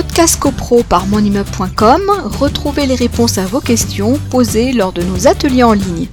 Podcast CoPro par monimmeuble.com, retrouvez les réponses à vos questions posées lors de nos ateliers en ligne.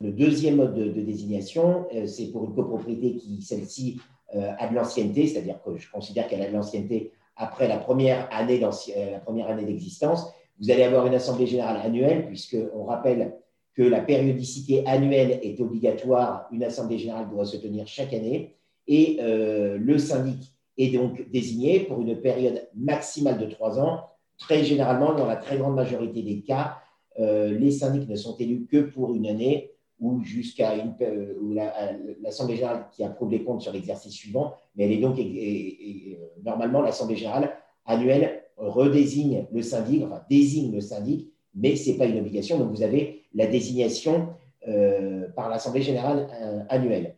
Le deuxième mode de, désignation, euh, c'est pour une copropriété qui, celle-ci, euh, a de l'ancienneté, c'est-à-dire que je considère qu'elle a de l'ancienneté après la première année euh, d'existence. Vous allez avoir une assemblée générale annuelle, puisqu'on rappelle que la périodicité annuelle est obligatoire. Une assemblée générale doit se tenir chaque année. Et le syndic est donc désigné pour une période maximale de trois ans. Très généralement, dans la très grande majorité des cas, euh, les syndics ne sont élus que pour une année ou jusqu'à une euh, l'Assemblée générale qui approuve les comptes sur l'exercice suivant, mais elle est donc euh, normalement l'Assemblée générale annuelle redésigne le syndic, enfin désigne le syndic, mais ce n'est pas une obligation. Donc vous avez la désignation par l'Assemblée générale annuelle.